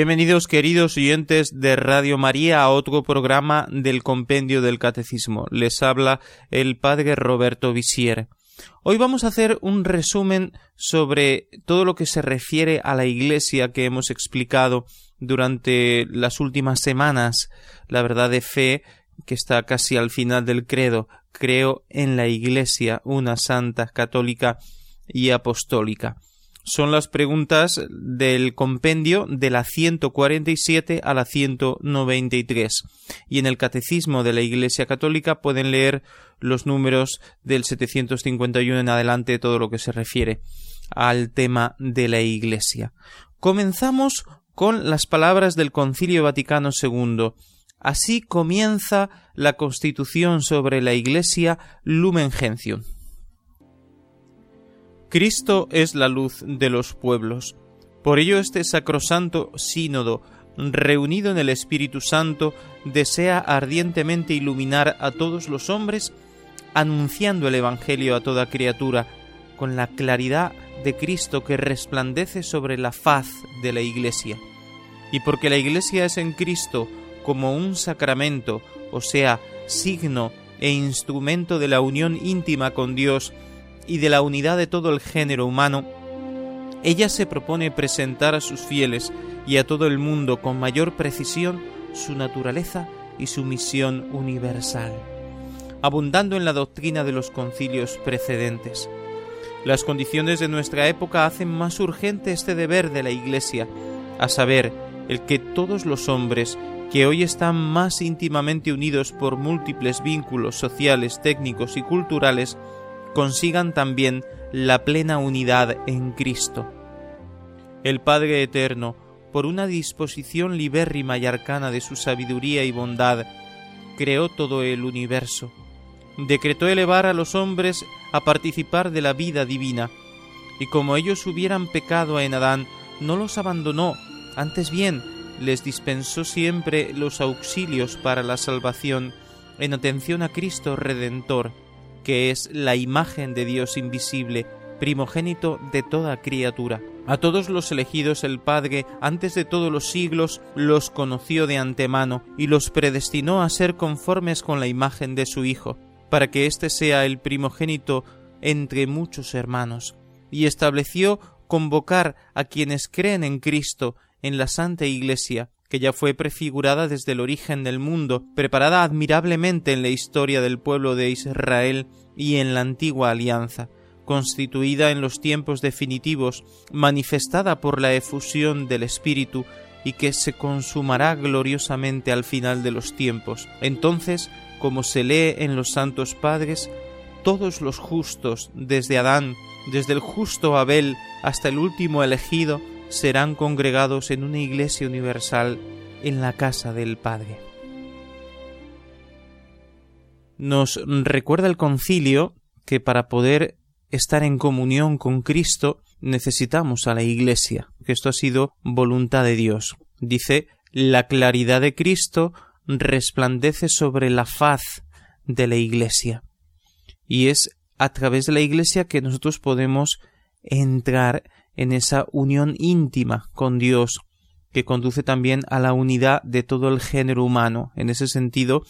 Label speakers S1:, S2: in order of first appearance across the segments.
S1: Bienvenidos queridos oyentes de Radio María a otro programa del Compendio del Catecismo. Les habla el Padre Roberto Visier. Hoy vamos a hacer un resumen sobre todo lo que se refiere a la Iglesia que hemos explicado durante las últimas semanas, la verdad de fe que está casi al final del credo, creo en la Iglesia, una santa, católica y apostólica son las preguntas del compendio de la 147 a la 193 y en el Catecismo de la Iglesia Católica pueden leer los números del 751 en adelante todo lo que se refiere al tema de la Iglesia. Comenzamos con las palabras del Concilio Vaticano II. Así comienza la Constitución sobre la Iglesia Lumen Gentium. Cristo es la luz de los pueblos. Por ello este sacrosanto sínodo, reunido en el Espíritu Santo, desea ardientemente iluminar a todos los hombres, anunciando el Evangelio a toda criatura, con la claridad de Cristo que resplandece sobre la faz de la Iglesia. Y porque la Iglesia es en Cristo como un sacramento, o sea, signo e instrumento de la unión íntima con Dios, y de la unidad de todo el género humano, ella se propone presentar a sus fieles y a todo el mundo con mayor precisión su naturaleza y su misión universal, abundando en la doctrina de los concilios precedentes. Las condiciones de nuestra época hacen más urgente este deber de la Iglesia, a saber, el que todos los hombres que hoy están más íntimamente unidos por múltiples vínculos sociales, técnicos y culturales, consigan también la plena unidad en Cristo. El Padre Eterno, por una disposición libérrima y arcana de su sabiduría y bondad, creó todo el universo. Decretó elevar a los hombres a participar de la vida divina, y como ellos hubieran pecado en Adán, no los abandonó, antes bien, les dispensó siempre los auxilios para la salvación en atención a Cristo Redentor que es la imagen de Dios invisible, primogénito de toda criatura. A todos los elegidos el Padre, antes de todos los siglos, los conoció de antemano y los predestinó a ser conformes con la imagen de su Hijo, para que éste sea el primogénito entre muchos hermanos, y estableció convocar a quienes creen en Cristo en la Santa Iglesia, que ya fue prefigurada desde el origen del mundo, preparada admirablemente en la historia del pueblo de Israel y en la antigua alianza, constituida en los tiempos definitivos, manifestada por la efusión del Espíritu, y que se consumará gloriosamente al final de los tiempos. Entonces, como se lee en los Santos Padres, todos los justos, desde Adán, desde el justo Abel hasta el último elegido, serán congregados en una iglesia universal en la casa del Padre. Nos recuerda el concilio que para poder estar en comunión con Cristo necesitamos a la Iglesia, que esto ha sido voluntad de Dios. Dice, la claridad de Cristo resplandece sobre la faz de la Iglesia. Y es a través de la Iglesia que nosotros podemos entrar en esa unión íntima con Dios que conduce también a la unidad de todo el género humano. En ese sentido,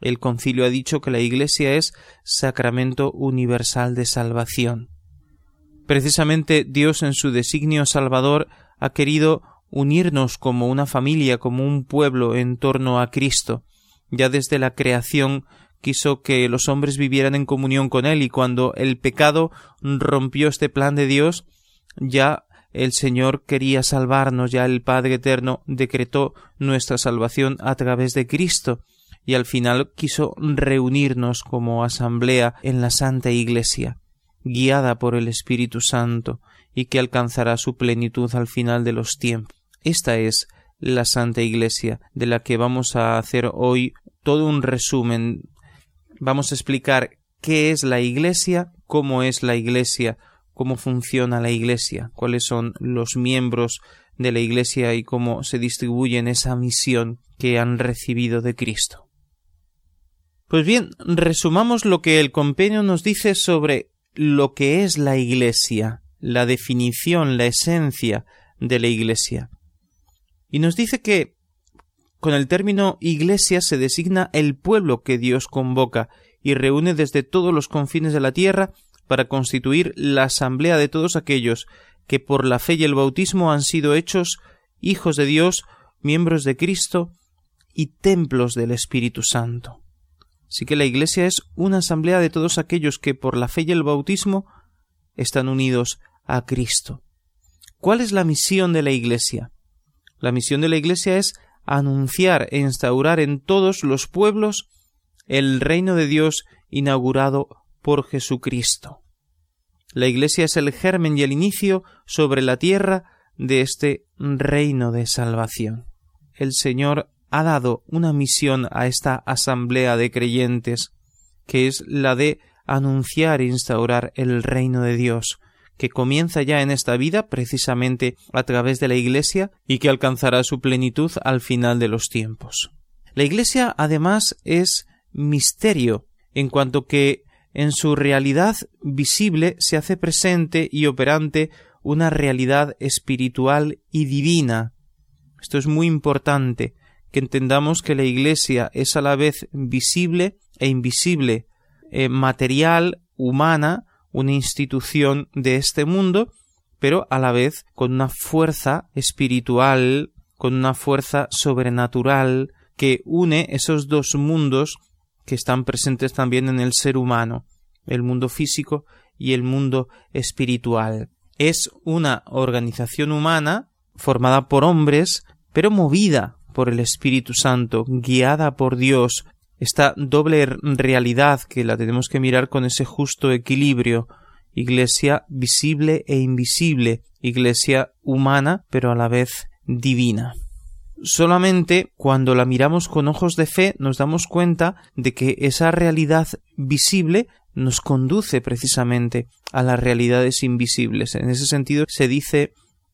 S1: el concilio ha dicho que la Iglesia es sacramento universal de salvación. Precisamente Dios en su designio salvador ha querido unirnos como una familia, como un pueblo en torno a Cristo. Ya desde la creación quiso que los hombres vivieran en comunión con Él y cuando el pecado rompió este plan de Dios, ya el Señor quería salvarnos, ya el Padre Eterno decretó nuestra salvación a través de Cristo, y al final quiso reunirnos como asamblea en la Santa Iglesia, guiada por el Espíritu Santo, y que alcanzará su plenitud al final de los tiempos. Esta es la Santa Iglesia, de la que vamos a hacer hoy todo un resumen. Vamos a explicar qué es la Iglesia, cómo es la Iglesia, cómo funciona la Iglesia, cuáles son los miembros de la Iglesia y cómo se distribuyen esa misión que han recibido de Cristo. Pues bien, resumamos lo que el compenio nos dice sobre lo que es la Iglesia, la definición, la esencia de la Iglesia. Y nos dice que con el término Iglesia se designa el pueblo que Dios convoca y reúne desde todos los confines de la tierra para constituir la asamblea de todos aquellos que por la fe y el bautismo han sido hechos hijos de Dios, miembros de Cristo y templos del Espíritu Santo. Así que la Iglesia es una asamblea de todos aquellos que por la fe y el bautismo están unidos a Cristo. ¿Cuál es la misión de la Iglesia? La misión de la Iglesia es anunciar e instaurar en todos los pueblos el reino de Dios inaugurado por Jesucristo. La Iglesia es el germen y el inicio sobre la tierra de este reino de salvación. El Señor ha dado una misión a esta asamblea de creyentes, que es la de anunciar e instaurar el reino de Dios, que comienza ya en esta vida precisamente a través de la Iglesia y que alcanzará su plenitud al final de los tiempos. La Iglesia además es misterio, en cuanto que en su realidad visible se hace presente y operante una realidad espiritual y divina. Esto es muy importante, que entendamos que la Iglesia es a la vez visible e invisible, eh, material, humana, una institución de este mundo, pero a la vez con una fuerza espiritual, con una fuerza sobrenatural, que une esos dos mundos que están presentes también en el ser humano, el mundo físico y el mundo espiritual. Es una organización humana formada por hombres, pero movida por el Espíritu Santo, guiada por Dios, esta doble realidad que la tenemos que mirar con ese justo equilibrio iglesia visible e invisible, iglesia humana, pero a la vez divina. Solamente cuando la miramos con ojos de fe nos damos cuenta de que esa realidad visible nos conduce precisamente a las realidades invisibles. En ese sentido se dice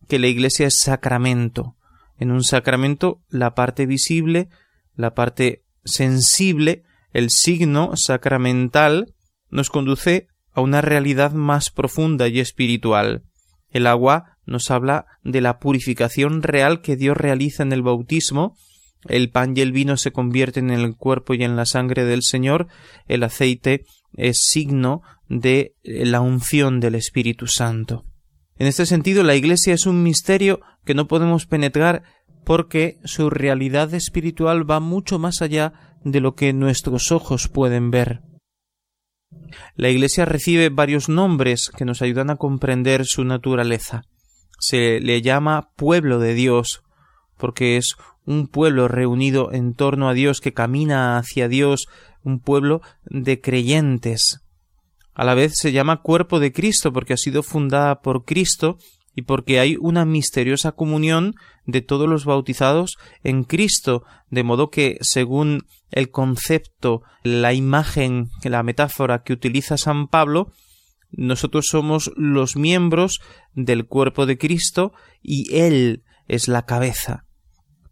S1: que la Iglesia es sacramento. En un sacramento la parte visible, la parte sensible, el signo sacramental nos conduce a una realidad más profunda y espiritual. El agua nos habla de la purificación real que Dios realiza en el bautismo el pan y el vino se convierten en el cuerpo y en la sangre del Señor, el aceite es signo de eh, la unción del Espíritu Santo. En este sentido, la Iglesia es un misterio que no podemos penetrar porque su realidad espiritual va mucho más allá de lo que nuestros ojos pueden ver. La Iglesia recibe varios nombres que nos ayudan a comprender su naturaleza se le llama pueblo de Dios, porque es un pueblo reunido en torno a Dios, que camina hacia Dios, un pueblo de creyentes. A la vez se llama cuerpo de Cristo, porque ha sido fundada por Cristo y porque hay una misteriosa comunión de todos los bautizados en Cristo, de modo que, según el concepto, la imagen, la metáfora que utiliza San Pablo, nosotros somos los miembros del cuerpo de Cristo y Él es la cabeza.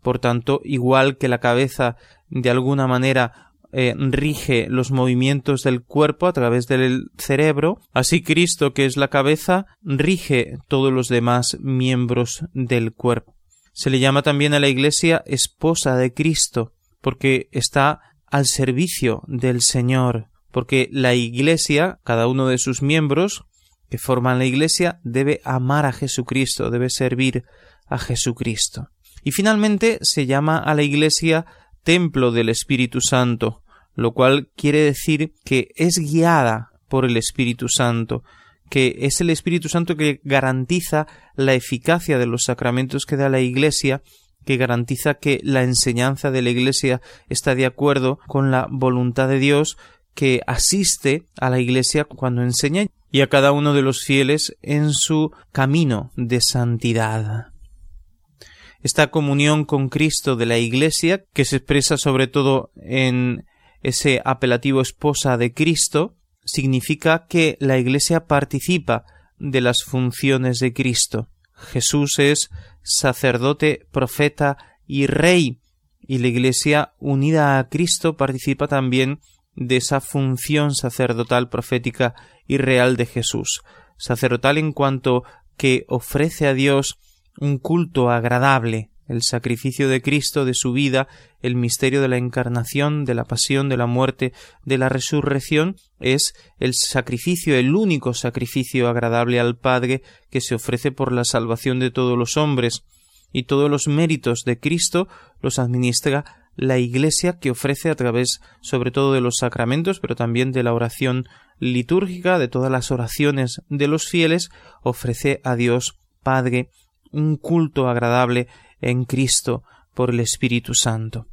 S1: Por tanto, igual que la cabeza de alguna manera eh, rige los movimientos del cuerpo a través del cerebro, así Cristo, que es la cabeza, rige todos los demás miembros del cuerpo. Se le llama también a la Iglesia esposa de Cristo, porque está al servicio del Señor, porque la Iglesia, cada uno de sus miembros que forman la Iglesia, debe amar a Jesucristo, debe servir a Jesucristo. Y finalmente se llama a la Iglesia templo del Espíritu Santo, lo cual quiere decir que es guiada por el Espíritu Santo, que es el Espíritu Santo que garantiza la eficacia de los sacramentos que da la Iglesia, que garantiza que la enseñanza de la Iglesia está de acuerdo con la voluntad de Dios que asiste a la Iglesia cuando enseña y a cada uno de los fieles en su camino de santidad. Esta comunión con Cristo de la Iglesia, que se expresa sobre todo en ese apelativo esposa de Cristo, significa que la Iglesia participa de las funciones de Cristo. Jesús es sacerdote, profeta y rey, y la Iglesia unida a Cristo participa también de esa función sacerdotal, profética y real de Jesús. Sacerdotal en cuanto que ofrece a Dios un culto agradable, el sacrificio de Cristo, de su vida, el misterio de la encarnación, de la pasión, de la muerte, de la resurrección, es el sacrificio, el único sacrificio agradable al Padre que se ofrece por la salvación de todos los hombres, y todos los méritos de Cristo los administra la Iglesia que ofrece a través sobre todo de los sacramentos, pero también de la oración litúrgica, de todas las oraciones de los fieles, ofrece a Dios Padre un culto agradable en Cristo por el Espíritu Santo.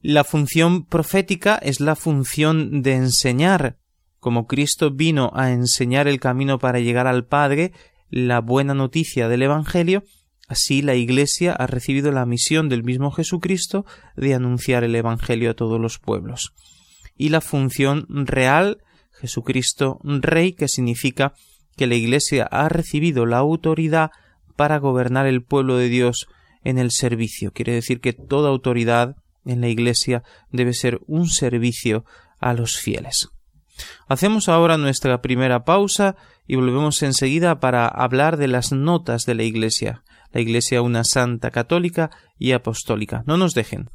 S1: La función profética es la función de enseñar. Como Cristo vino a enseñar el camino para llegar al Padre, la buena noticia del Evangelio, Así la Iglesia ha recibido la misión del mismo Jesucristo de anunciar el Evangelio a todos los pueblos. Y la función real, Jesucristo Rey, que significa que la Iglesia ha recibido la autoridad para gobernar el pueblo de Dios en el servicio. Quiere decir que toda autoridad en la Iglesia debe ser un servicio a los fieles. Hacemos ahora nuestra primera pausa y volvemos enseguida para hablar de las notas de la Iglesia la Iglesia una santa católica y apostólica. No nos dejen.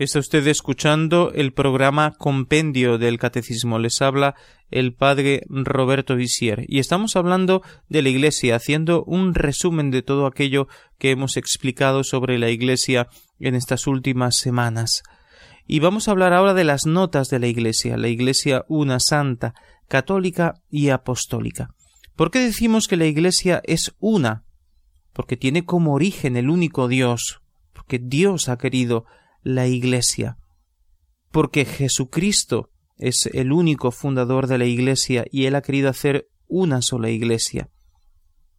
S1: Está usted escuchando el programa Compendio del Catecismo. Les habla el padre Roberto Visier. Y estamos hablando de la Iglesia, haciendo un resumen de todo aquello que hemos explicado sobre la Iglesia en estas últimas semanas. Y vamos a hablar ahora de las notas de la Iglesia, la Iglesia una santa, católica y apostólica. ¿Por qué decimos que la Iglesia es una? Porque tiene como origen el único Dios, porque Dios ha querido la Iglesia, porque Jesucristo es el único fundador de la Iglesia y él ha querido hacer una sola Iglesia.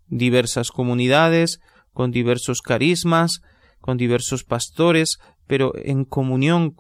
S1: Diversas comunidades, con diversos carismas, con diversos pastores, pero en comunión,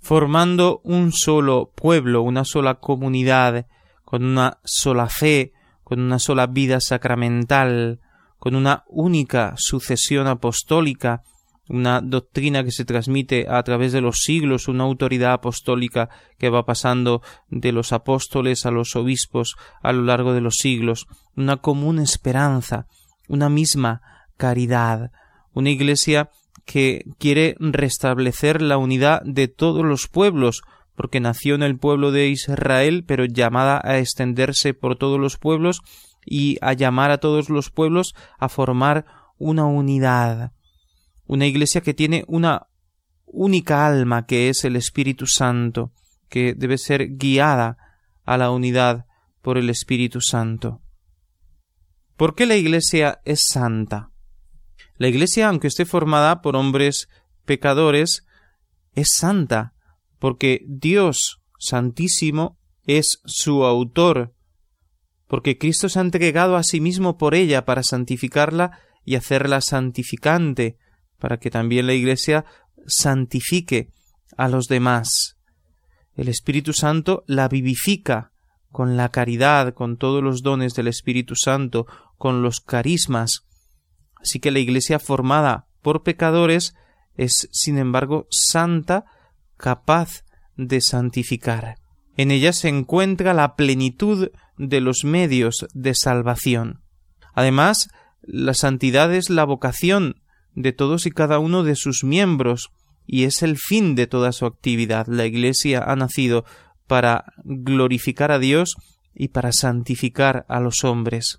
S1: formando un solo pueblo, una sola comunidad, con una sola fe, con una sola vida sacramental, con una única sucesión apostólica una doctrina que se transmite a través de los siglos, una autoridad apostólica que va pasando de los apóstoles a los obispos a lo largo de los siglos, una común esperanza, una misma caridad, una iglesia que quiere restablecer la unidad de todos los pueblos, porque nació en el pueblo de Israel, pero llamada a extenderse por todos los pueblos y a llamar a todos los pueblos a formar una unidad una iglesia que tiene una única alma que es el Espíritu Santo, que debe ser guiada a la unidad por el Espíritu Santo. ¿Por qué la iglesia es santa? La iglesia, aunque esté formada por hombres pecadores, es santa, porque Dios Santísimo es su autor, porque Cristo se ha entregado a sí mismo por ella para santificarla y hacerla santificante, para que también la Iglesia santifique a los demás. El Espíritu Santo la vivifica con la caridad, con todos los dones del Espíritu Santo, con los carismas. Así que la Iglesia formada por pecadores es, sin embargo, santa, capaz de santificar. En ella se encuentra la plenitud de los medios de salvación. Además, la santidad es la vocación de todos y cada uno de sus miembros, y es el fin de toda su actividad. La Iglesia ha nacido para glorificar a Dios y para santificar a los hombres.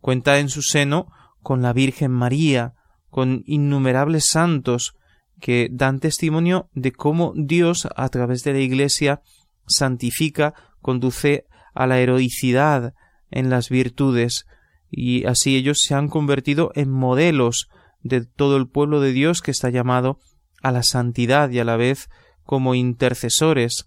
S1: Cuenta en su seno con la Virgen María, con innumerables santos que dan testimonio de cómo Dios, a través de la Iglesia, santifica, conduce a la heroicidad en las virtudes, y así ellos se han convertido en modelos de todo el pueblo de Dios que está llamado a la santidad y a la vez como intercesores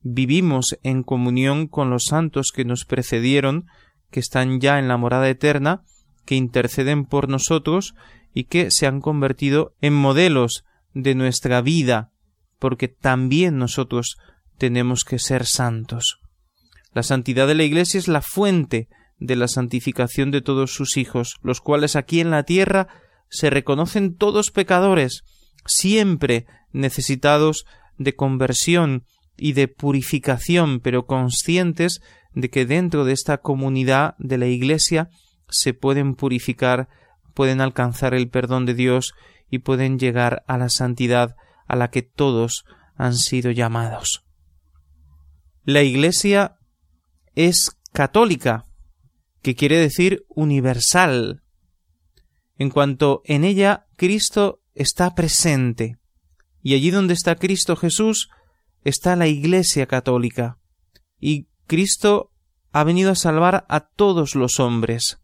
S1: vivimos en comunión con los santos que nos precedieron, que están ya en la morada eterna, que interceden por nosotros y que se han convertido en modelos de nuestra vida, porque también nosotros tenemos que ser santos. La santidad de la Iglesia es la fuente de la santificación de todos sus hijos, los cuales aquí en la tierra se reconocen todos pecadores, siempre necesitados de conversión y de purificación, pero conscientes de que dentro de esta comunidad de la Iglesia se pueden purificar, pueden alcanzar el perdón de Dios y pueden llegar a la santidad a la que todos han sido llamados. La Iglesia es católica, que quiere decir universal, en cuanto en ella Cristo está presente. Y allí donde está Cristo Jesús está la Iglesia católica. Y Cristo ha venido a salvar a todos los hombres.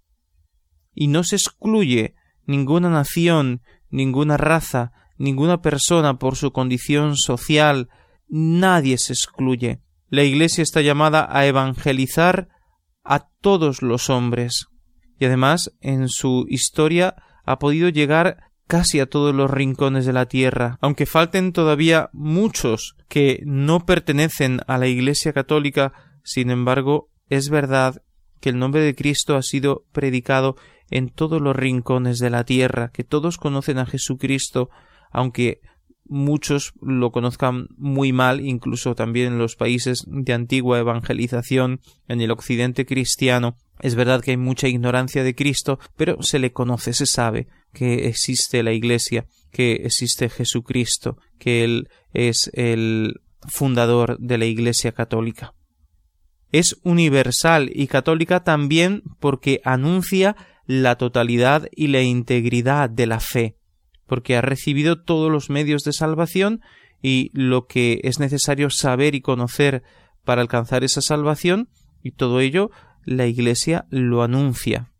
S1: Y no se excluye ninguna nación, ninguna raza, ninguna persona por su condición social, nadie se excluye. La Iglesia está llamada a evangelizar a todos los hombres. Y además, en su historia, ha podido llegar casi a todos los rincones de la tierra, aunque falten todavía muchos que no pertenecen a la Iglesia católica, sin embargo, es verdad que el nombre de Cristo ha sido predicado en todos los rincones de la tierra, que todos conocen a Jesucristo, aunque muchos lo conozcan muy mal, incluso también en los países de antigua evangelización, en el occidente cristiano, es verdad que hay mucha ignorancia de Cristo, pero se le conoce, se sabe que existe la Iglesia, que existe Jesucristo, que Él es el fundador de la Iglesia católica. Es universal y católica también porque anuncia la totalidad y la integridad de la fe, porque ha recibido todos los medios de salvación y lo que es necesario saber y conocer para alcanzar esa salvación, y todo ello la Iglesia lo anuncia.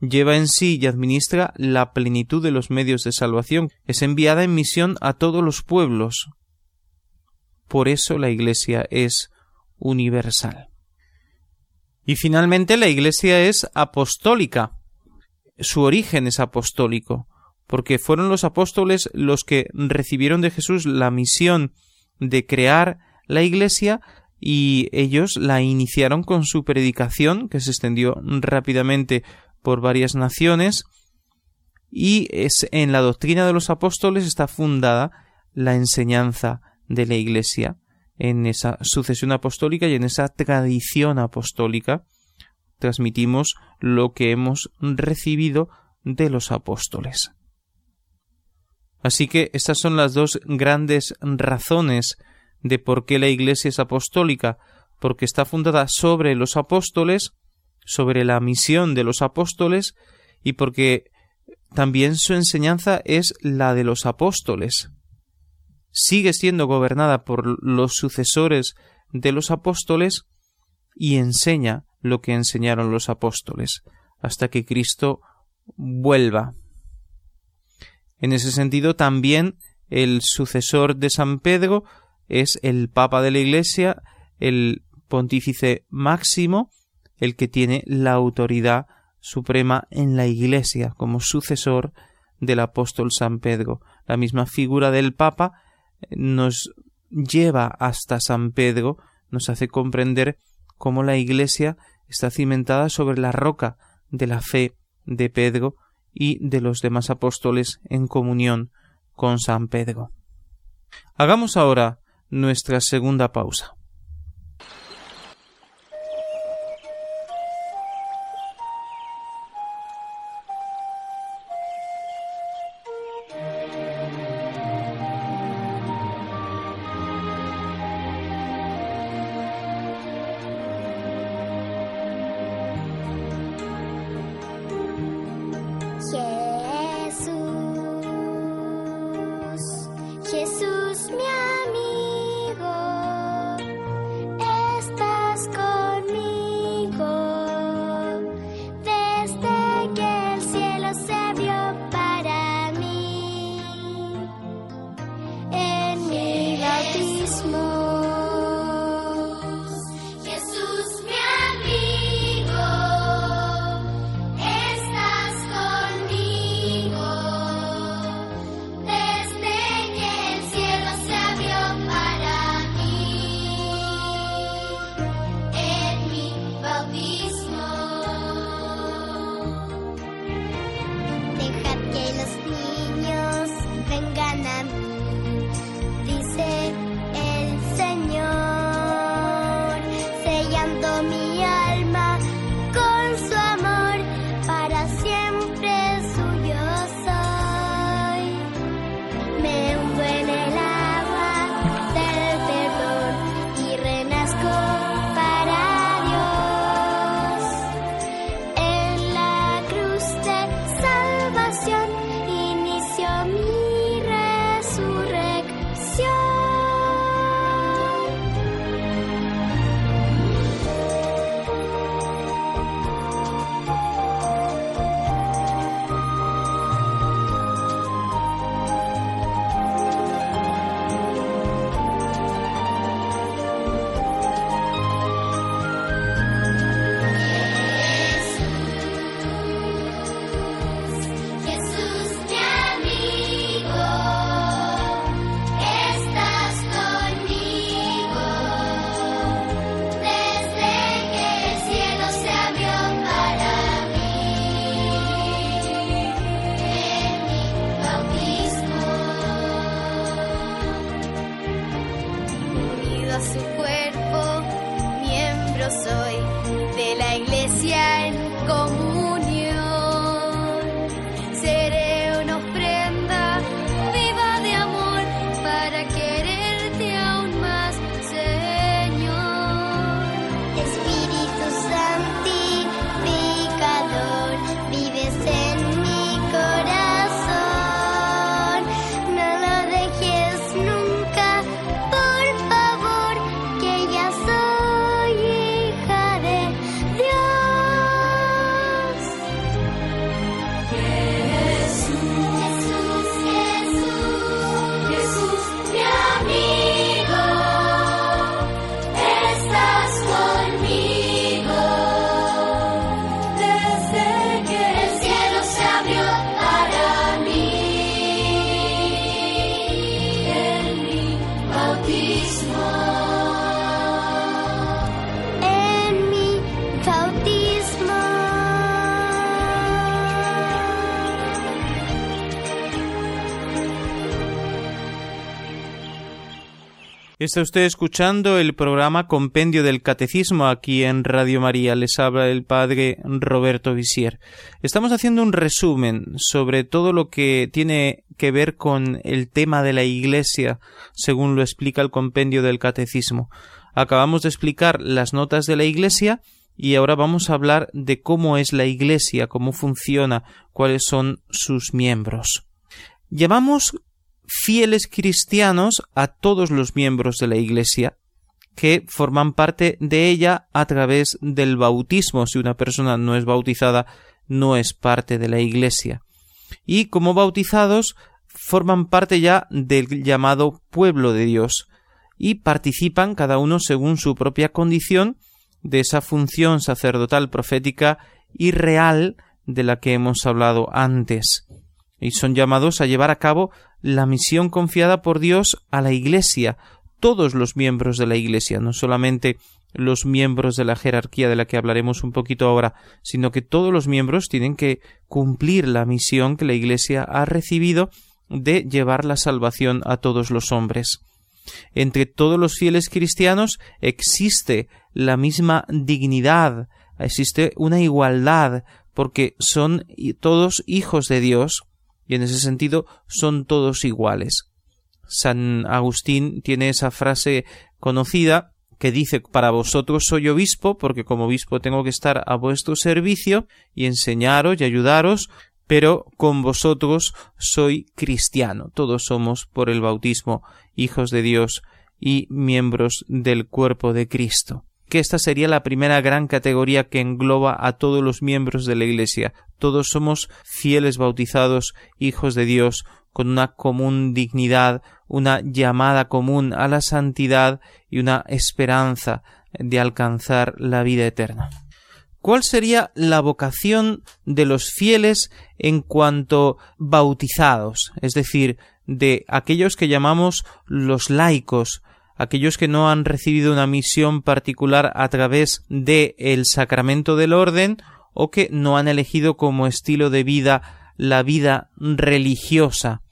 S1: Lleva en sí y administra la plenitud de los medios de salvación. Es enviada en misión a todos los pueblos. Por eso la Iglesia es universal. Y finalmente la Iglesia es apostólica. Su origen es apostólico, porque fueron los apóstoles los que recibieron de Jesús la misión de crear la Iglesia y ellos la iniciaron con su predicación, que se extendió rápidamente por varias naciones, y es en la doctrina de los apóstoles está fundada la enseñanza de la Iglesia, en esa sucesión apostólica y en esa tradición apostólica transmitimos lo que hemos recibido de los apóstoles. Así que estas son las dos grandes razones de por qué la Iglesia es apostólica, porque está fundada sobre los apóstoles, sobre la misión de los apóstoles, y porque también su enseñanza es la de los apóstoles. Sigue siendo gobernada por los sucesores de los apóstoles y enseña lo que enseñaron los apóstoles, hasta que Cristo vuelva. En ese sentido, también el sucesor de San Pedro es el Papa de la Iglesia, el pontífice máximo, el que tiene la autoridad suprema en la Iglesia como sucesor del apóstol San Pedro. La misma figura del Papa eh, nos lleva hasta San Pedro, nos hace comprender cómo la Iglesia está cimentada sobre la roca de la fe de Pedro y de los demás apóstoles en comunión con San Pedro. Hagamos ahora nuestra segunda pausa. Está usted escuchando el programa Compendio del Catecismo aquí en Radio María. Les habla el padre Roberto Visier. Estamos haciendo un resumen sobre todo lo que tiene que ver con el tema de la Iglesia, según lo explica el Compendio del Catecismo. Acabamos de explicar las notas de la Iglesia y ahora vamos a hablar de cómo es la Iglesia, cómo funciona, cuáles son sus miembros. Llevamos fieles cristianos a todos los miembros de la Iglesia que forman parte de ella a través del bautismo. Si una persona no es bautizada, no es parte de la Iglesia. Y como bautizados, forman parte ya del llamado pueblo de Dios y participan cada uno según su propia condición de esa función sacerdotal, profética y real de la que hemos hablado antes y son llamados a llevar a cabo la misión confiada por Dios a la Iglesia, todos los miembros de la Iglesia, no solamente los miembros de la jerarquía de la que hablaremos un poquito ahora, sino que todos los miembros tienen que cumplir la misión que la Iglesia ha recibido de llevar la salvación a todos los hombres. Entre todos los fieles cristianos existe la misma dignidad, existe una igualdad, porque son todos hijos de Dios, y en ese sentido son todos iguales. San Agustín tiene esa frase conocida que dice para vosotros soy obispo, porque como obispo tengo que estar a vuestro servicio y enseñaros y ayudaros, pero con vosotros soy cristiano. Todos somos por el bautismo hijos de Dios y miembros del cuerpo de Cristo que esta sería la primera gran categoría que engloba a todos los miembros de la Iglesia. Todos somos fieles bautizados, hijos de Dios, con una común dignidad, una llamada común a la santidad y una esperanza de alcanzar la vida eterna. ¿Cuál sería la vocación de los fieles en cuanto bautizados? Es decir, de aquellos que llamamos los laicos, aquellos que no han recibido una misión particular a través del el sacramento del orden o que no han elegido como estilo de vida la vida religiosa.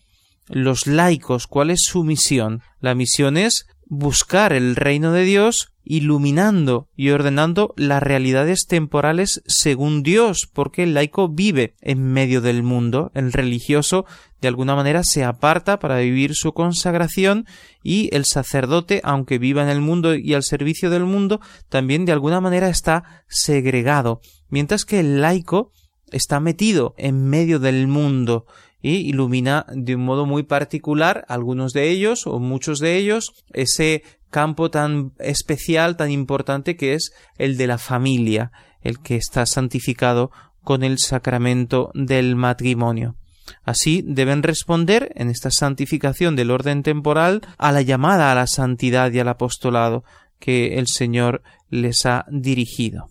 S1: Los laicos, ¿cuál es su misión? La misión es buscar el reino de Dios iluminando y ordenando las realidades temporales según Dios, porque el laico vive en medio del mundo, el religioso de alguna manera se aparta para vivir su consagración y el sacerdote, aunque viva en el mundo y al servicio del mundo, también de alguna manera está segregado, mientras que el laico está metido en medio del mundo, y ilumina de un modo muy particular algunos de ellos o muchos de ellos ese campo tan especial, tan importante que es el de la familia, el que está santificado con el sacramento del matrimonio. Así deben responder en esta santificación del orden temporal a la llamada a la santidad y al apostolado que el Señor les ha dirigido.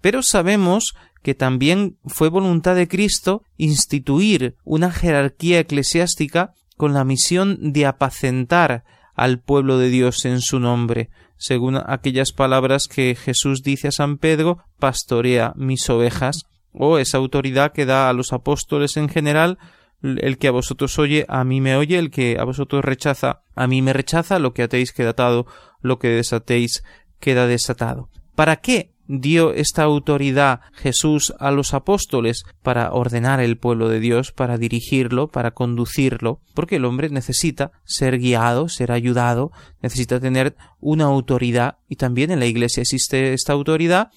S1: Pero sabemos que también fue voluntad de Cristo instituir una jerarquía eclesiástica con la misión de apacentar al pueblo de Dios en su nombre, según aquellas palabras que Jesús dice a San Pedro pastorea mis ovejas, o oh, esa autoridad que da a los apóstoles en general el que a vosotros oye, a mí me oye, el que a vosotros rechaza, a mí me rechaza, lo que atéis queda atado, lo que desatéis queda desatado. ¿Para qué dio esta autoridad Jesús a los apóstoles para ordenar el pueblo de Dios, para dirigirlo, para conducirlo, porque el hombre necesita ser guiado, ser ayudado, necesita tener una autoridad y también en la Iglesia existe esta autoridad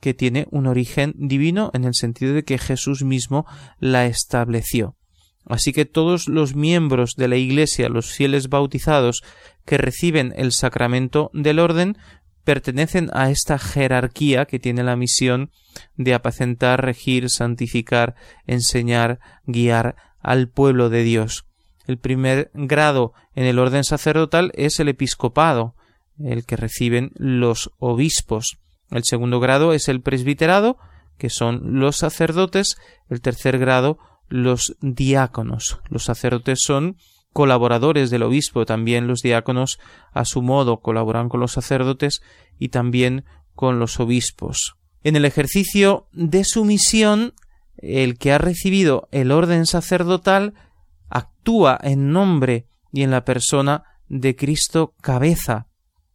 S1: que tiene un origen divino en el sentido de que Jesús mismo la estableció. Así que todos los miembros de la Iglesia, los fieles bautizados, que reciben el sacramento del orden, pertenecen a esta jerarquía que tiene la misión de apacentar, regir, santificar, enseñar, guiar al pueblo de Dios. El primer grado en el orden sacerdotal es el episcopado, el que reciben los obispos. El segundo grado es el presbiterado, que son los sacerdotes. El tercer grado, los diáconos. Los sacerdotes son colaboradores del obispo, también los diáconos a su modo colaboran con los sacerdotes y también con los obispos. En el ejercicio de su misión, el que ha recibido el orden sacerdotal actúa en nombre y en la persona de Cristo cabeza,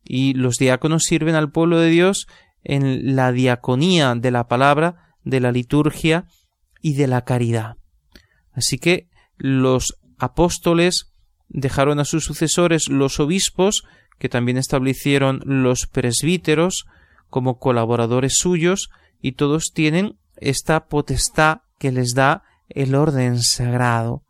S1: y los diáconos sirven al pueblo de Dios en la diaconía de la palabra, de la liturgia y de la caridad. Así que los apóstoles dejaron a sus sucesores los obispos, que también establecieron los presbíteros como colaboradores suyos, y todos tienen esta potestad que les da el orden sagrado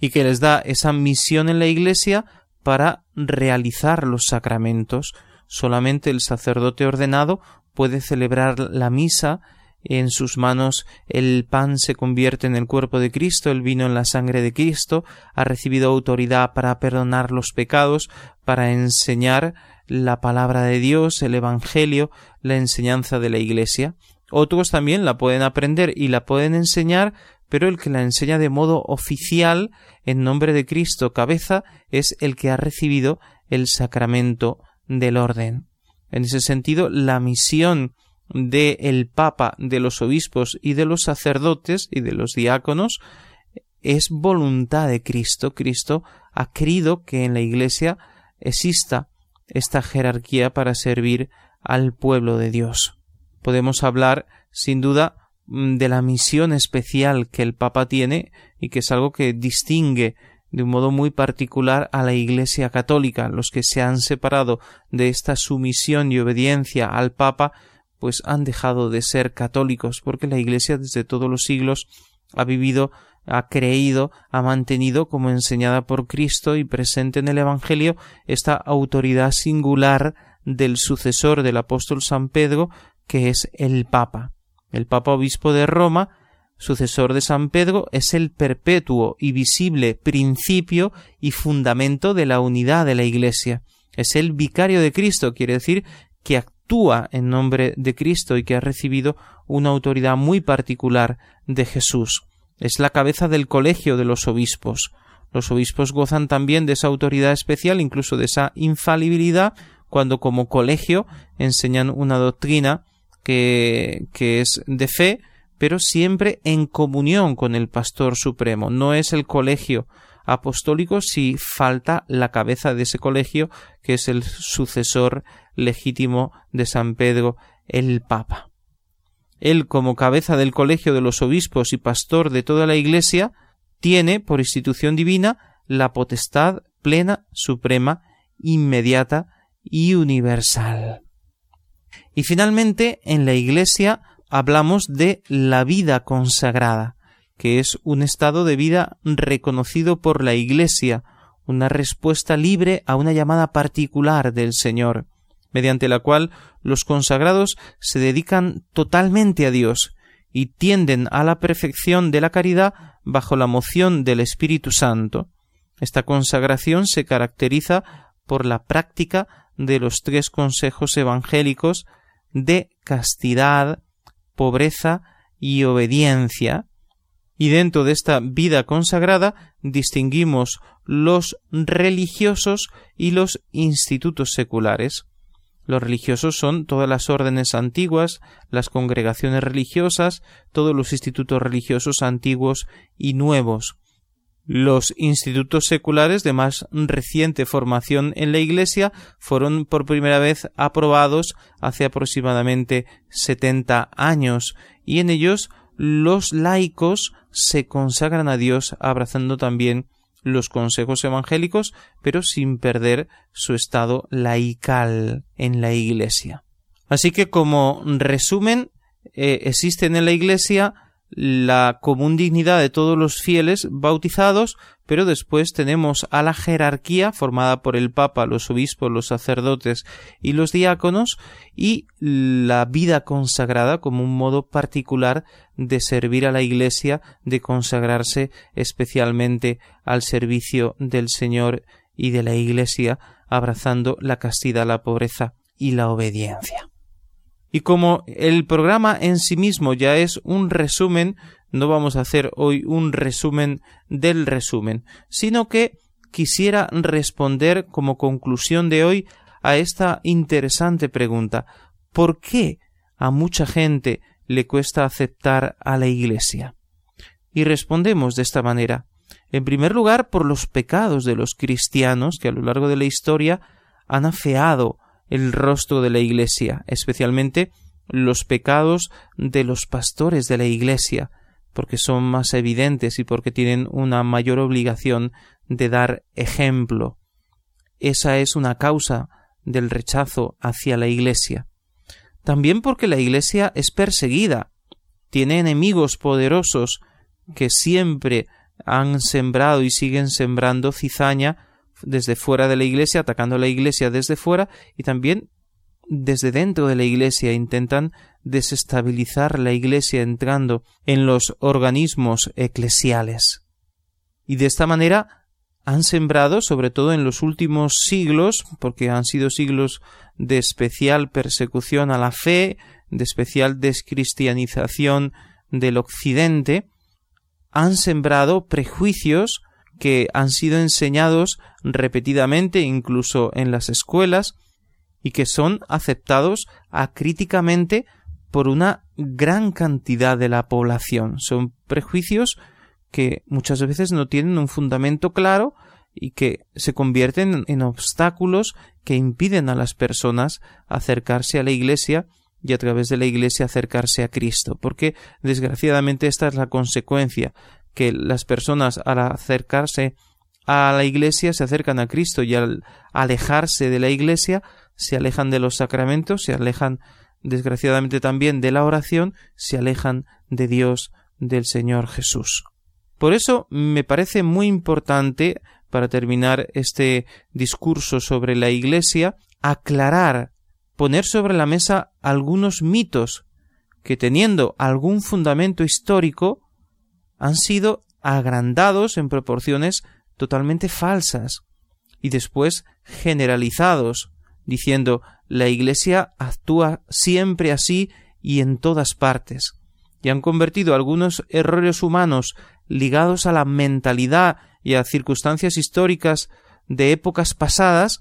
S1: y que les da esa misión en la Iglesia para realizar los sacramentos. Solamente el sacerdote ordenado puede celebrar la misa en sus manos el pan se convierte en el cuerpo de Cristo, el vino en la sangre de Cristo, ha recibido autoridad para perdonar los pecados, para enseñar la palabra de Dios, el Evangelio, la enseñanza de la Iglesia. Otros también la pueden aprender y la pueden enseñar, pero el que la enseña de modo oficial en nombre de Cristo cabeza es el que ha recibido el sacramento del orden. En ese sentido, la misión de el Papa, de los obispos y de los sacerdotes y de los diáconos es voluntad de Cristo. Cristo ha querido que en la Iglesia exista esta jerarquía para servir al pueblo de Dios. Podemos hablar, sin duda, mm, de la misión especial que el Papa tiene y que es algo que distingue de un modo muy particular a la Iglesia católica. Los que se han separado de esta sumisión y obediencia al Papa pues han dejado de ser católicos, porque la Iglesia desde todos los siglos ha vivido, ha creído, ha mantenido como enseñada por Cristo y presente en el Evangelio esta autoridad singular del sucesor del apóstol San Pedro, que es el Papa. El Papa Obispo de Roma, sucesor de San Pedro, es el perpetuo y visible principio y fundamento de la unidad de la Iglesia. Es el vicario de Cristo, quiere decir que actúa en nombre de Cristo y que ha recibido una autoridad muy particular de Jesús. Es la cabeza del colegio de los obispos. Los obispos gozan también de esa autoridad especial, incluso de esa infalibilidad, cuando como colegio enseñan una doctrina que, que es de fe, pero siempre en comunión con el pastor supremo. No es el colegio apostólico si falta la cabeza de ese colegio, que es el sucesor legítimo de San Pedro, el Papa. Él, como cabeza del colegio de los obispos y pastor de toda la Iglesia, tiene, por institución divina, la potestad plena, suprema, inmediata y universal. Y finalmente, en la Iglesia hablamos de la vida consagrada, que es un estado de vida reconocido por la Iglesia, una respuesta libre a una llamada particular del Señor, mediante la cual los consagrados se dedican totalmente a Dios y tienden a la perfección de la caridad bajo la moción del Espíritu Santo. Esta consagración se caracteriza por la práctica de los tres consejos evangélicos de castidad, pobreza y obediencia, y dentro de esta vida consagrada distinguimos los religiosos y los institutos seculares. Los religiosos son todas las órdenes antiguas, las congregaciones religiosas, todos los institutos religiosos antiguos y nuevos. Los institutos seculares de más reciente formación en la Iglesia fueron por primera vez aprobados hace aproximadamente 70 años y en ellos los laicos se consagran a Dios abrazando también los consejos evangélicos, pero sin perder su estado laical en la Iglesia. Así que como resumen, eh, existen en la Iglesia la común dignidad de todos los fieles bautizados, pero después tenemos a la jerarquía formada por el Papa, los obispos, los sacerdotes y los diáconos, y la vida consagrada como un modo particular de servir a la Iglesia, de consagrarse especialmente al servicio del Señor y de la Iglesia, abrazando la castidad, la pobreza y la obediencia. Y como el programa en sí mismo ya es un resumen, no vamos a hacer hoy un resumen del resumen, sino que quisiera responder como conclusión de hoy a esta interesante pregunta. ¿Por qué a mucha gente le cuesta aceptar a la Iglesia? Y respondemos de esta manera. En primer lugar, por los pecados de los cristianos que a lo largo de la historia han afeado el rostro de la Iglesia, especialmente los pecados de los pastores de la Iglesia, porque son más evidentes y porque tienen una mayor obligación de dar ejemplo. Esa es una causa del rechazo hacia la Iglesia. También porque la Iglesia es perseguida, tiene enemigos poderosos que siempre han sembrado y siguen sembrando cizaña desde fuera de la iglesia, atacando a la iglesia desde fuera y también desde dentro de la iglesia intentan desestabilizar la iglesia entrando en los organismos eclesiales. Y de esta manera han sembrado, sobre todo en los últimos siglos, porque han sido siglos de especial persecución a la fe, de especial descristianización del Occidente, han sembrado prejuicios que han sido enseñados repetidamente incluso en las escuelas y que son aceptados acríticamente por una gran cantidad de la población. Son prejuicios que muchas veces no tienen un fundamento claro y que se convierten en obstáculos que impiden a las personas acercarse a la Iglesia y a través de la Iglesia acercarse a Cristo, porque desgraciadamente esta es la consecuencia que las personas al acercarse a la iglesia se acercan a Cristo y al alejarse de la iglesia se alejan de los sacramentos, se alejan desgraciadamente también de la oración, se alejan de Dios, del Señor Jesús. Por eso me parece muy importante, para terminar este discurso sobre la Iglesia, aclarar, poner sobre la mesa algunos mitos que, teniendo algún fundamento histórico, han sido agrandados en proporciones totalmente falsas y después generalizados, diciendo la Iglesia actúa siempre así y en todas partes, y han convertido algunos errores humanos ligados a la mentalidad y a circunstancias históricas de épocas pasadas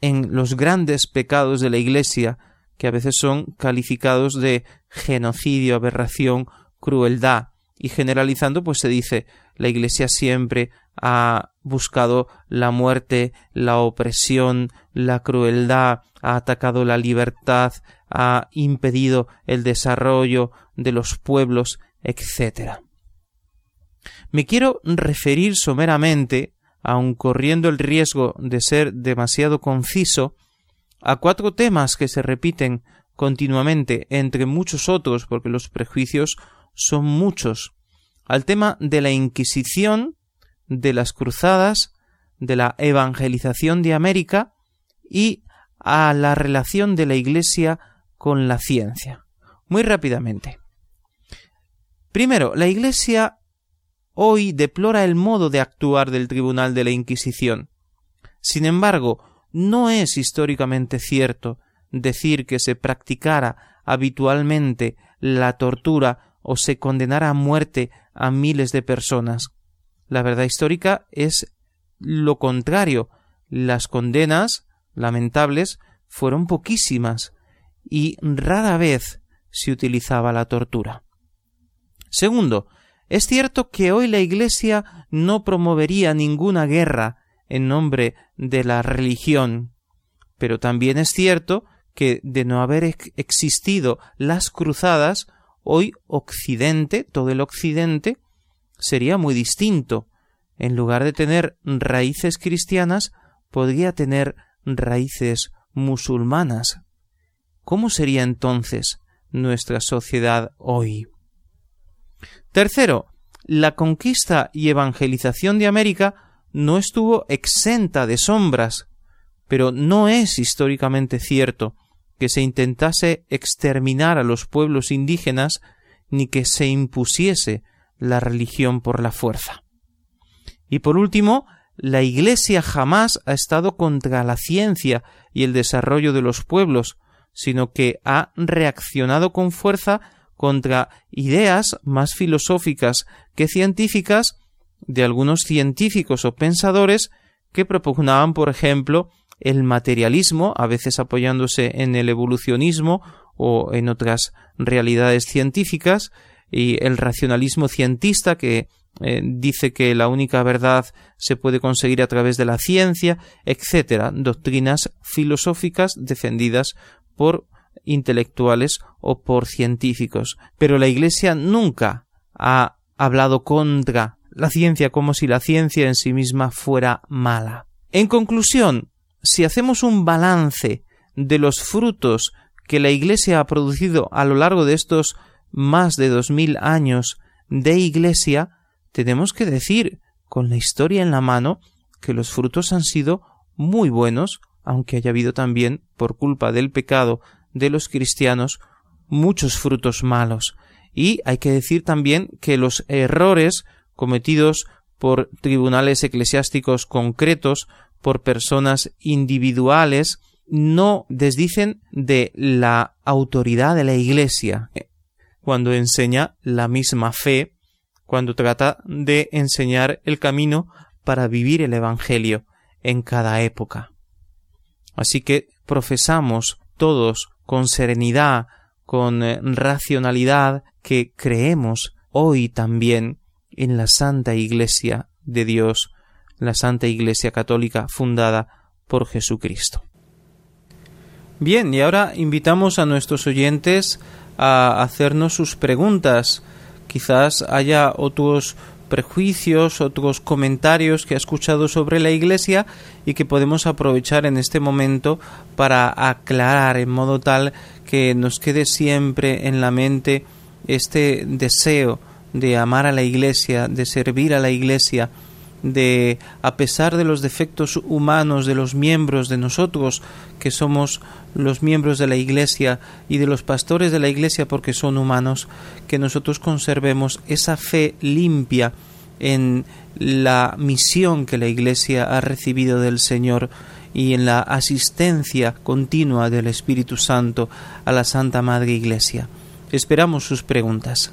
S1: en los grandes pecados de la Iglesia, que a veces son calificados de genocidio, aberración, crueldad, y generalizando, pues se dice, la Iglesia siempre ha buscado la muerte, la opresión, la crueldad, ha atacado la libertad, ha impedido el desarrollo de los pueblos, etc. Me quiero referir someramente, aun corriendo el riesgo de ser demasiado conciso, a cuatro temas que se repiten continuamente entre muchos otros, porque los prejuicios son muchos. Al tema de la Inquisición, de las cruzadas, de la evangelización de América y a la relación de la Iglesia con la ciencia. Muy rápidamente. Primero, la Iglesia hoy deplora el modo de actuar del Tribunal de la Inquisición. Sin embargo, no es históricamente cierto decir que se practicara habitualmente la tortura o se condenara a muerte a miles de personas. La verdad histórica es lo contrario. Las condenas, lamentables, fueron poquísimas y rara vez se utilizaba la tortura. Segundo, es cierto que hoy la Iglesia no promovería ninguna guerra en nombre de la religión, pero también es cierto que de no haber existido las cruzadas, hoy Occidente, todo el Occidente, sería muy distinto. En lugar de tener raíces cristianas, podría tener raíces musulmanas. ¿Cómo sería entonces nuestra sociedad hoy? Tercero, la conquista y evangelización de América no estuvo exenta de sombras, pero no es históricamente cierto que se intentase exterminar a los pueblos indígenas ni que se impusiese la religión por la fuerza. Y por último, la Iglesia jamás ha estado contra la ciencia y el desarrollo de los pueblos, sino que ha reaccionado con fuerza contra ideas más filosóficas que científicas de algunos científicos o pensadores que propugnaban, por ejemplo, el materialismo, a veces apoyándose en el evolucionismo o en otras realidades científicas, y el racionalismo cientista que eh, dice que la única verdad se puede conseguir a través de la ciencia, etcétera, doctrinas filosóficas defendidas por intelectuales o por científicos. Pero la Iglesia nunca ha hablado contra la ciencia como si la ciencia en sí misma fuera mala. En conclusión, si hacemos un balance de los frutos que la Iglesia ha producido a lo largo de estos más de dos mil años de Iglesia, tenemos que decir, con la historia en la mano, que los frutos han sido muy buenos, aunque haya habido también, por culpa del pecado de los cristianos, muchos frutos malos. Y hay que decir también que los errores cometidos por tribunales eclesiásticos concretos por personas individuales no desdicen de la autoridad de la Iglesia cuando enseña la misma fe, cuando trata de enseñar el camino para vivir el Evangelio en cada época. Así que profesamos todos con serenidad, con eh, racionalidad, que creemos hoy también en la Santa Iglesia de Dios la Santa Iglesia Católica fundada por Jesucristo. Bien, y ahora invitamos a nuestros oyentes a hacernos sus preguntas. Quizás haya otros prejuicios, otros comentarios que ha escuchado sobre la Iglesia y que podemos aprovechar en este momento para aclarar en modo tal que nos quede siempre en la mente este deseo de amar a la Iglesia, de servir a la Iglesia, de, a pesar de los defectos humanos de los miembros de nosotros, que somos los miembros de la Iglesia y de los pastores de la Iglesia porque son humanos, que nosotros conservemos esa fe limpia en la misión que la Iglesia ha recibido del Señor y en la asistencia continua del Espíritu Santo a la Santa Madre Iglesia. Esperamos sus preguntas.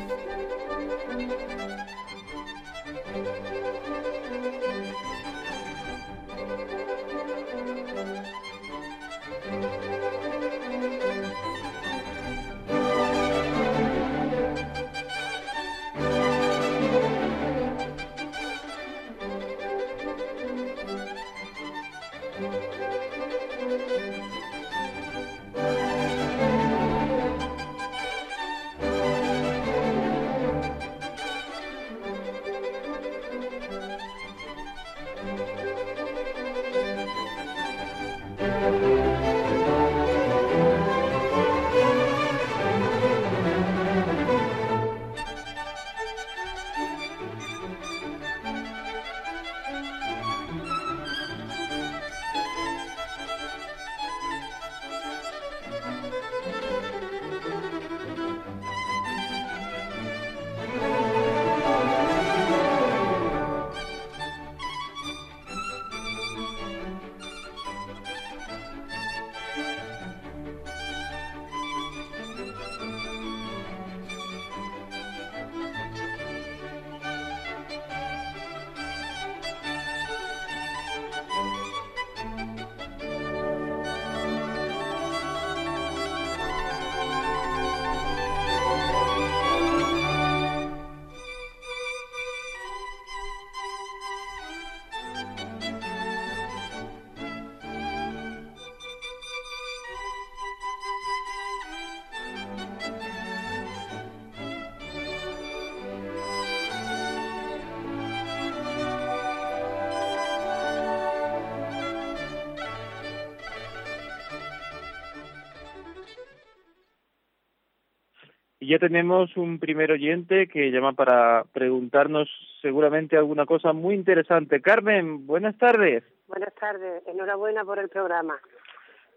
S1: ya tenemos un primer oyente que llama para preguntarnos seguramente alguna cosa muy interesante. Carmen, buenas tardes.
S2: Buenas tardes, enhorabuena por el programa.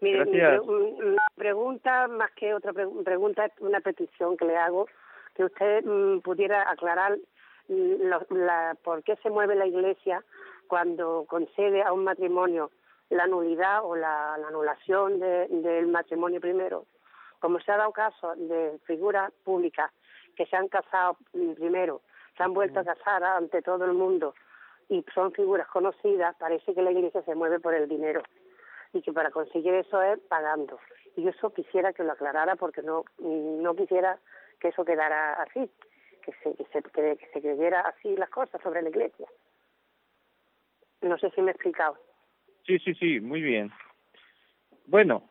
S2: Mire, pregunta, más que otra pregunta, una petición que le hago, que usted mm, pudiera aclarar mm, por qué se mueve la Iglesia cuando concede a un matrimonio la nulidad o la, anulación del matrimonio primero como se ha dado caso de figuras públicas que se han casado primero, se han vuelto a casar ante todo el mundo y son figuras conocidas, parece que la iglesia se mueve por el dinero y que para conseguir eso es pagando. Y eso quisiera que lo aclarara porque no, no quisiera que eso quedara así, que se, que, se, que, se creyera así las cosas sobre la iglesia. No sé si me he explicado.
S1: Sí, sí, sí, muy bien. Bueno,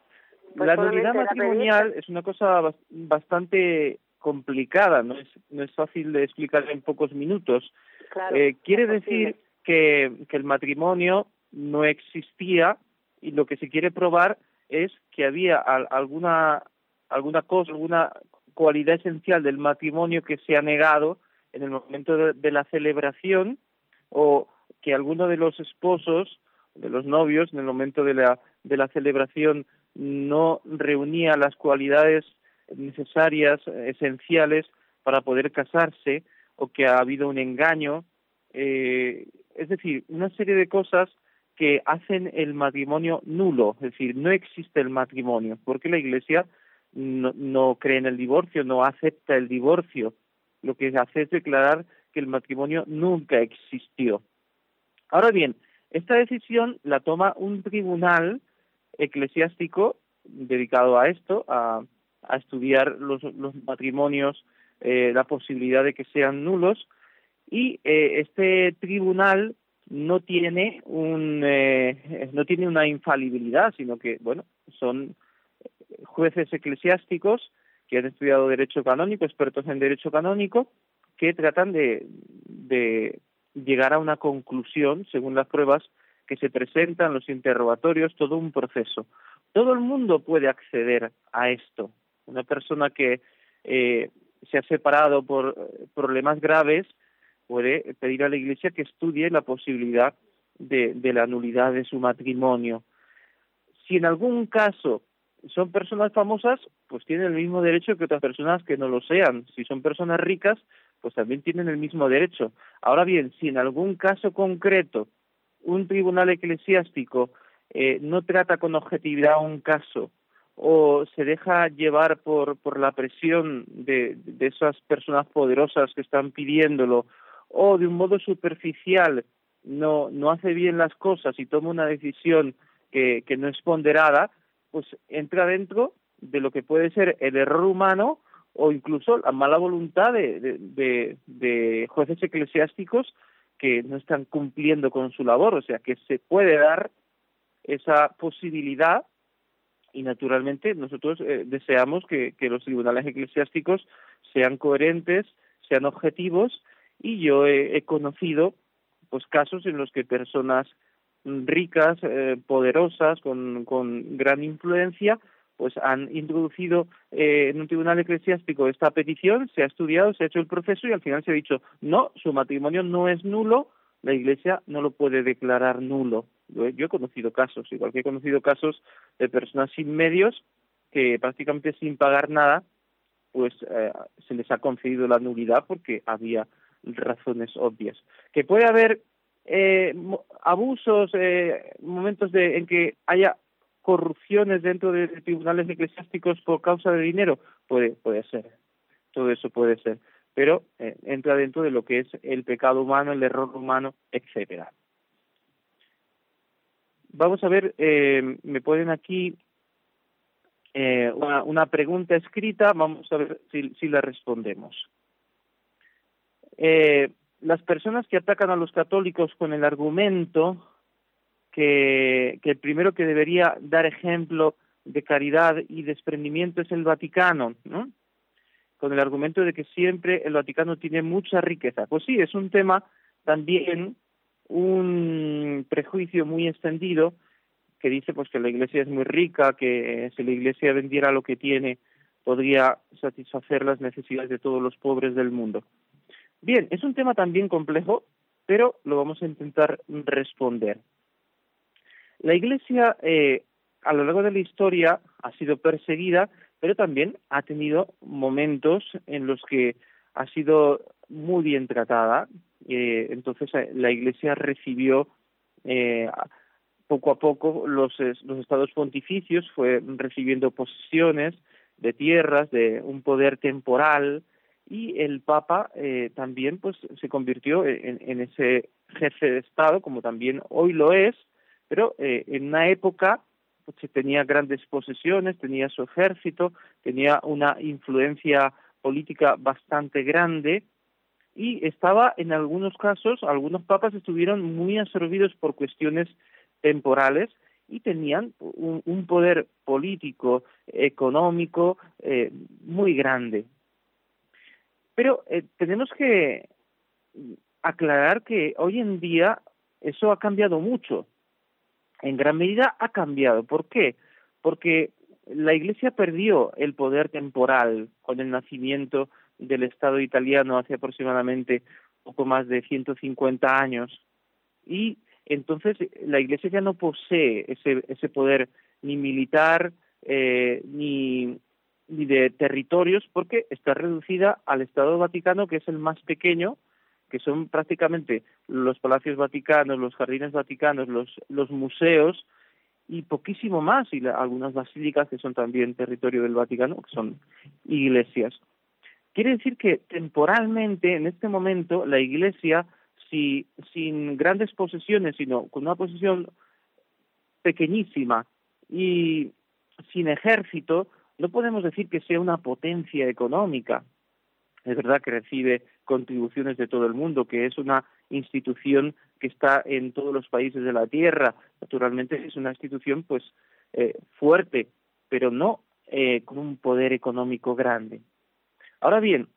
S1: pues la nulidad matrimonial pues. es una cosa bastante complicada, no es, no es fácil de explicar en pocos minutos. Eh, quiere decir que, el matrimonio no existía y lo que se quiere probar es que había alguna, alguna cosa, alguna cualidad esencial del matrimonio que se ha negado en el momento de, la celebración o que alguno de los esposos, de los novios, en el momento de la, de la celebración no reunía las cualidades necesarias, esenciales para poder casarse o que ha habido un engaño. Eh, es decir, una serie de cosas que hacen el matrimonio nulo, es decir, no existe el matrimonio, porque la Iglesia no, no, cree en el divorcio, no acepta el divorcio. Lo que hace es declarar que el matrimonio nunca existió. Ahora bien, esta decisión la toma un tribunal eclesiástico dedicado a esto, a, estudiar los, matrimonios, eh, la posibilidad de que sean nulos. Y eh, este tribunal no tiene un eh, no tiene una infalibilidad, sino que bueno son jueces eclesiásticos que han estudiado derecho canónico, expertos en derecho canónico, que tratan de, de llegar a una conclusión según las pruebas se presentan, los interrogatorios, todo un proceso. Todo el mundo puede acceder a esto. Una persona que eh, se ha separado por eh, problemas graves puede pedir a la Iglesia que estudie la posibilidad de, de la nulidad de su matrimonio. Si en algún caso son personas famosas, pues tienen el mismo derecho que otras personas que no lo sean. Si son personas ricas, pues también tienen el mismo derecho. Ahora bien, si en algún caso concreto un tribunal eclesiástico eh, no trata con objetividad un caso o se deja llevar por, por la presión de, de esas personas poderosas que están pidiéndolo o de un modo superficial no, no hace bien las cosas y toma una decisión que, que no es ponderada, pues entra dentro de lo que puede ser el error humano o incluso la mala voluntad de, de, de jueces eclesiásticos que no están cumpliendo con su labor, o sea que se puede dar esa posibilidad y naturalmente nosotros eh, deseamos que, los tribunales eclesiásticos sean coherentes, sean objetivos y yo he, conocido pues casos en los que personas ricas, eh, poderosas, con, con gran influencia, pues han introducido eh, en un tribunal eclesiástico esta petición, se ha estudiado, se ha hecho el proceso y al final se ha dicho, no, su matrimonio no es nulo, la Iglesia no lo puede declarar nulo. Yo he, conocido casos, igual que he conocido casos de personas sin medios que prácticamente sin pagar nada, pues eh, se les ha concedido la nulidad porque había razones obvias. Que puede haber eh, abusos, eh, momentos de, en que haya corrupciones dentro de tribunales eclesiásticos por causa de dinero? Puede, puede ser, todo eso puede ser, pero eh, entra dentro de lo que es el pecado humano, el error humano, etcétera. Vamos a ver, eh, me ponen aquí eh, una, pregunta escrita, vamos a ver si, si la respondemos. las personas que atacan a los católicos con el argumento que, el primero que debería dar ejemplo de caridad y desprendimiento es el Vaticano, ¿no? con el argumento de que siempre el Vaticano tiene mucha riqueza. Pues sí, es un tema también, un prejuicio muy extendido que dice pues que la Iglesia es muy rica, que si la Iglesia vendiera lo que tiene podría satisfacer las necesidades de todos los pobres del mundo. Bien, es un tema también complejo, pero lo vamos a intentar responder. La Iglesia eh, a lo largo de la historia ha sido perseguida, pero también ha tenido momentos en los que ha sido muy bien tratada. Eh, entonces eh, la Iglesia recibió poco a poco los, estados pontificios, fue recibiendo posesiones de tierras, de un poder temporal, y el Papa también pues se convirtió en, ese jefe de Estado, como también hoy lo es, pero eh, en una época pues, tenía grandes posesiones, tenía su ejército, tenía una influencia política bastante grande y estaba en algunos casos, algunos papas estuvieron muy absorbidos por cuestiones temporales y tenían un, poder político, económico eh, muy grande. Pero eh, tenemos que aclarar que hoy en día eso ha cambiado mucho en gran medida ha cambiado. ¿Por qué? Porque la Iglesia perdió el poder temporal con el nacimiento del Estado italiano hace aproximadamente poco más de 150 años y entonces la Iglesia ya no posee ese, ese poder ni militar eh, ni, ni de territorios porque está reducida al Estado Vaticano que es el más pequeño que son prácticamente los palacios vaticanos, los jardines vaticanos, los, museos y poquísimo más, y algunas basílicas que son también territorio del Vaticano, que son iglesias. Quiere decir que temporalmente, en este momento, la iglesia, sin grandes posesiones, sino con una posesión pequeñísima y sin ejército, no podemos decir que sea una potencia económica, es verdad que recibe contribuciones de todo el mundo, que es una institución que está en todos los países de la Tierra. Naturalmente es una institución pues eh, fuerte, pero no eh, con un poder económico grande. Ahora bien,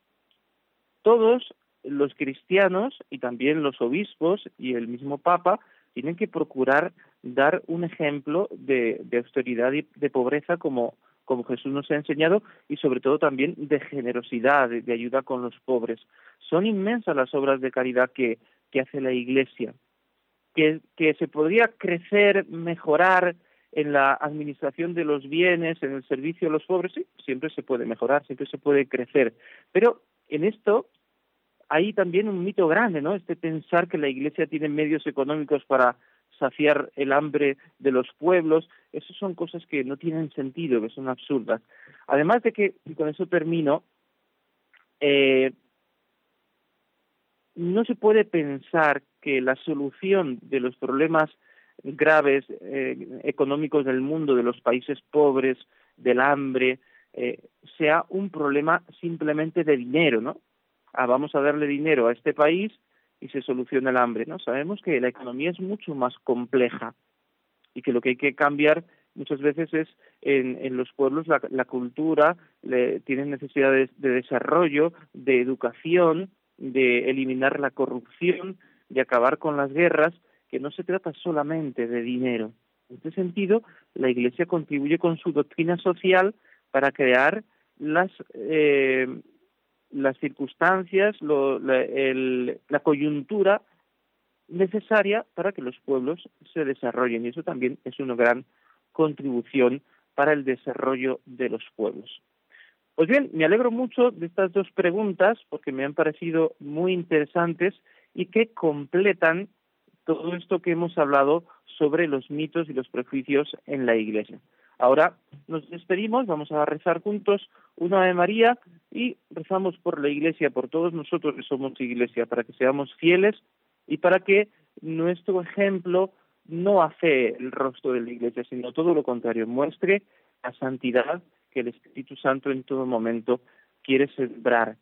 S1: todos los cristianos y también los obispos y el mismo Papa tienen que procurar dar un ejemplo de, de austeridad y de pobreza como como Jesús nos ha enseñado, y sobre todo también de generosidad, de, ayuda con los pobres. Son inmensas las obras de caridad que, que hace la Iglesia, que, que se podría crecer, mejorar, en la administración de los bienes, en el servicio a los pobres, sí, siempre se puede mejorar, siempre se puede crecer. Pero en esto hay también un mito grande, ¿no? Este pensar que la Iglesia tiene medios económicos para saciar el hambre de los pueblos, esas son cosas que no tienen sentido, que son absurdas. Además de que, y con eso termino, eh, no se puede pensar que la solución de los problemas graves eh, económicos del mundo, de los países pobres, del hambre, eh, sea un problema simplemente de dinero, ¿no? Ah, vamos a darle dinero a este país y se soluciona el hambre, ¿no? Sabemos que la economía es mucho más compleja y que lo que hay que cambiar muchas veces es en, los pueblos la, cultura, le, tienen necesidades de desarrollo, de educación, de eliminar la corrupción, de acabar con las guerras, que no se trata solamente de dinero. En este sentido, la Iglesia contribuye con su doctrina social para crear las eh, las circunstancias, la coyuntura necesaria para que los pueblos se desarrollen. Y eso también es una gran contribución para el desarrollo de los pueblos. Pues bien, me alegro mucho de estas dos preguntas porque me han parecido muy interesantes y que completan todo esto que hemos hablado sobre los mitos y los prejuicios en la Iglesia. Ahora nos despedimos, vamos a rezar juntos una de María y rezamos por la Iglesia, por todos nosotros que somos Iglesia, para que seamos fieles y para que nuestro ejemplo no hace el rostro de la Iglesia, sino todo lo contrario, muestre la santidad que el Espíritu Santo en todo momento quiere sembrar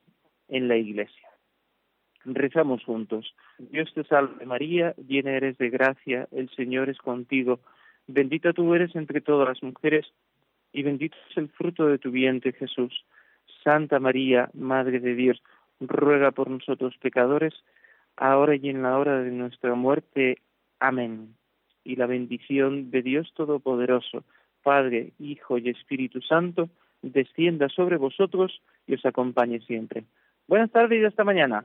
S1: en la Iglesia. Rezamos juntos. Dios te salve María, llena eres de gracia, el Señor es contigo Bendita tú eres entre todas las mujeres, y bendito es el fruto de tu vientre, Jesús. Santa María, Madre de Dios, ruega por nosotros pecadores, ahora y en la hora de nuestra muerte. Amén. Y la bendición de Dios Todopoderoso, Padre, Hijo y Espíritu Santo, descienda sobre vosotros y os acompañe siempre. Buenas tardes y hasta mañana.